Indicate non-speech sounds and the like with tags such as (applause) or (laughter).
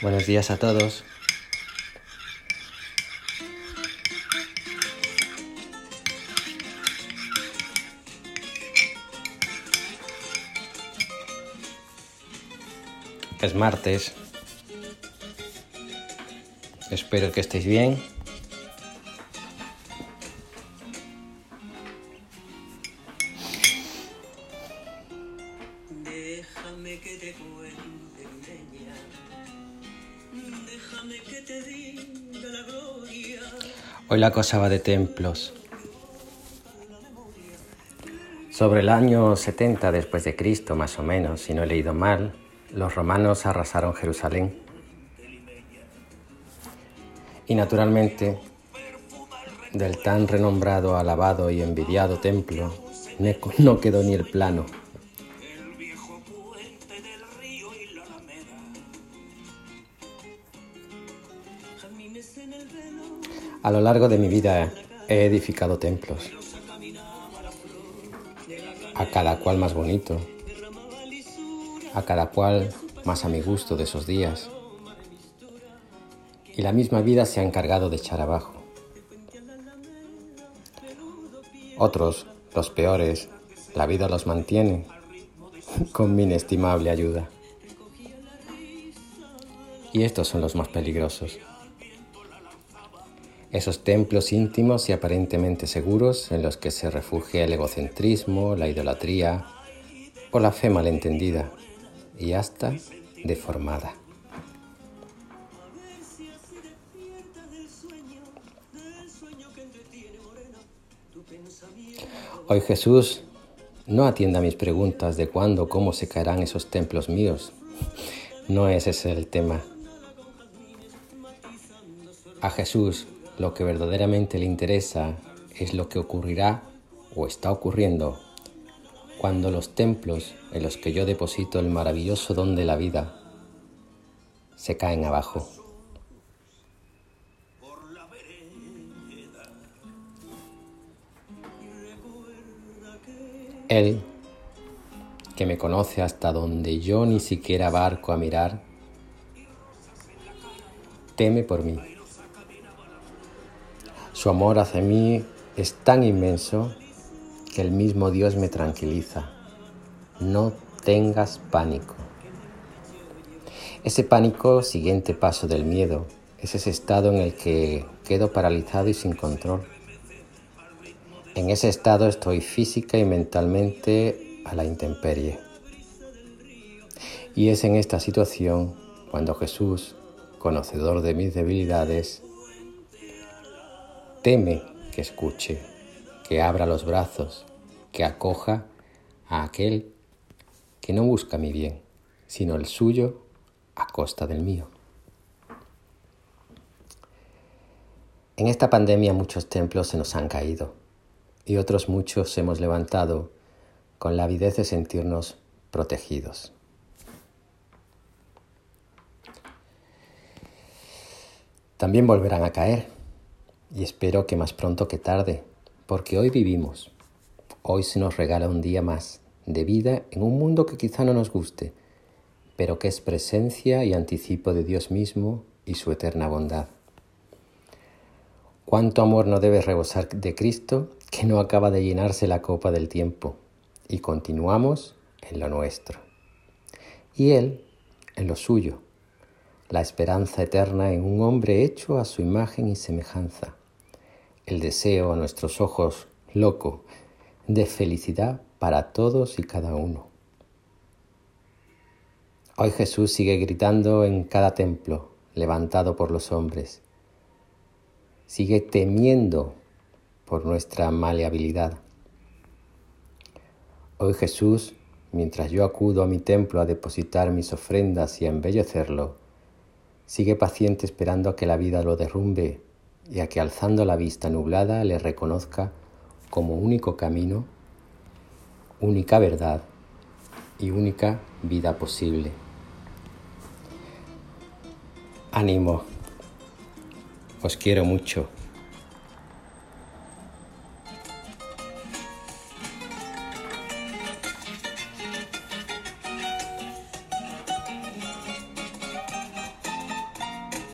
Buenos días a todos. Es martes. Espero que estéis bien. Hoy la cosa va de templos. Sobre el año 70 después de Cristo, más o menos, si no he leído mal, los romanos arrasaron Jerusalén. Y naturalmente, del tan renombrado, alabado y envidiado templo, no quedó ni el plano. A lo largo de mi vida he edificado templos, a cada cual más bonito, a cada cual más a mi gusto de esos días. Y la misma vida se ha encargado de echar abajo. Otros, los peores, la vida los mantiene (laughs) con mi inestimable ayuda. Y estos son los más peligrosos. Esos templos íntimos y aparentemente seguros en los que se refugia el egocentrismo, la idolatría o la fe malentendida y hasta deformada. Hoy Jesús no atienda mis preguntas de cuándo, cómo se caerán esos templos míos. No ese es el tema. A Jesús lo que verdaderamente le interesa es lo que ocurrirá o está ocurriendo cuando los templos en los que yo deposito el maravilloso don de la vida se caen abajo. Él, que me conoce hasta donde yo ni siquiera barco a mirar, teme por mí. Su amor hacia mí es tan inmenso que el mismo Dios me tranquiliza. No tengas pánico. Ese pánico, siguiente paso del miedo, es ese estado en el que quedo paralizado y sin control. En ese estado estoy física y mentalmente a la intemperie. Y es en esta situación cuando Jesús, conocedor de mis debilidades, teme que escuche, que abra los brazos, que acoja a aquel que no busca mi bien, sino el suyo a costa del mío. En esta pandemia muchos templos se nos han caído y otros muchos hemos levantado con la avidez de sentirnos protegidos. También volverán a caer y espero que más pronto que tarde, porque hoy vivimos. Hoy se nos regala un día más de vida en un mundo que quizá no nos guste, pero que es presencia y anticipo de Dios mismo y su eterna bondad. Cuánto amor no debe rebosar de Cristo que no acaba de llenarse la copa del tiempo y continuamos en lo nuestro. Y Él en lo suyo, la esperanza eterna en un hombre hecho a su imagen y semejanza el deseo a nuestros ojos loco de felicidad para todos y cada uno. Hoy Jesús sigue gritando en cada templo levantado por los hombres. Sigue temiendo por nuestra maleabilidad. Hoy Jesús, mientras yo acudo a mi templo a depositar mis ofrendas y a embellecerlo, sigue paciente esperando a que la vida lo derrumbe y a que alzando la vista nublada le reconozca como único camino, única verdad y única vida posible. Ánimo, os quiero mucho.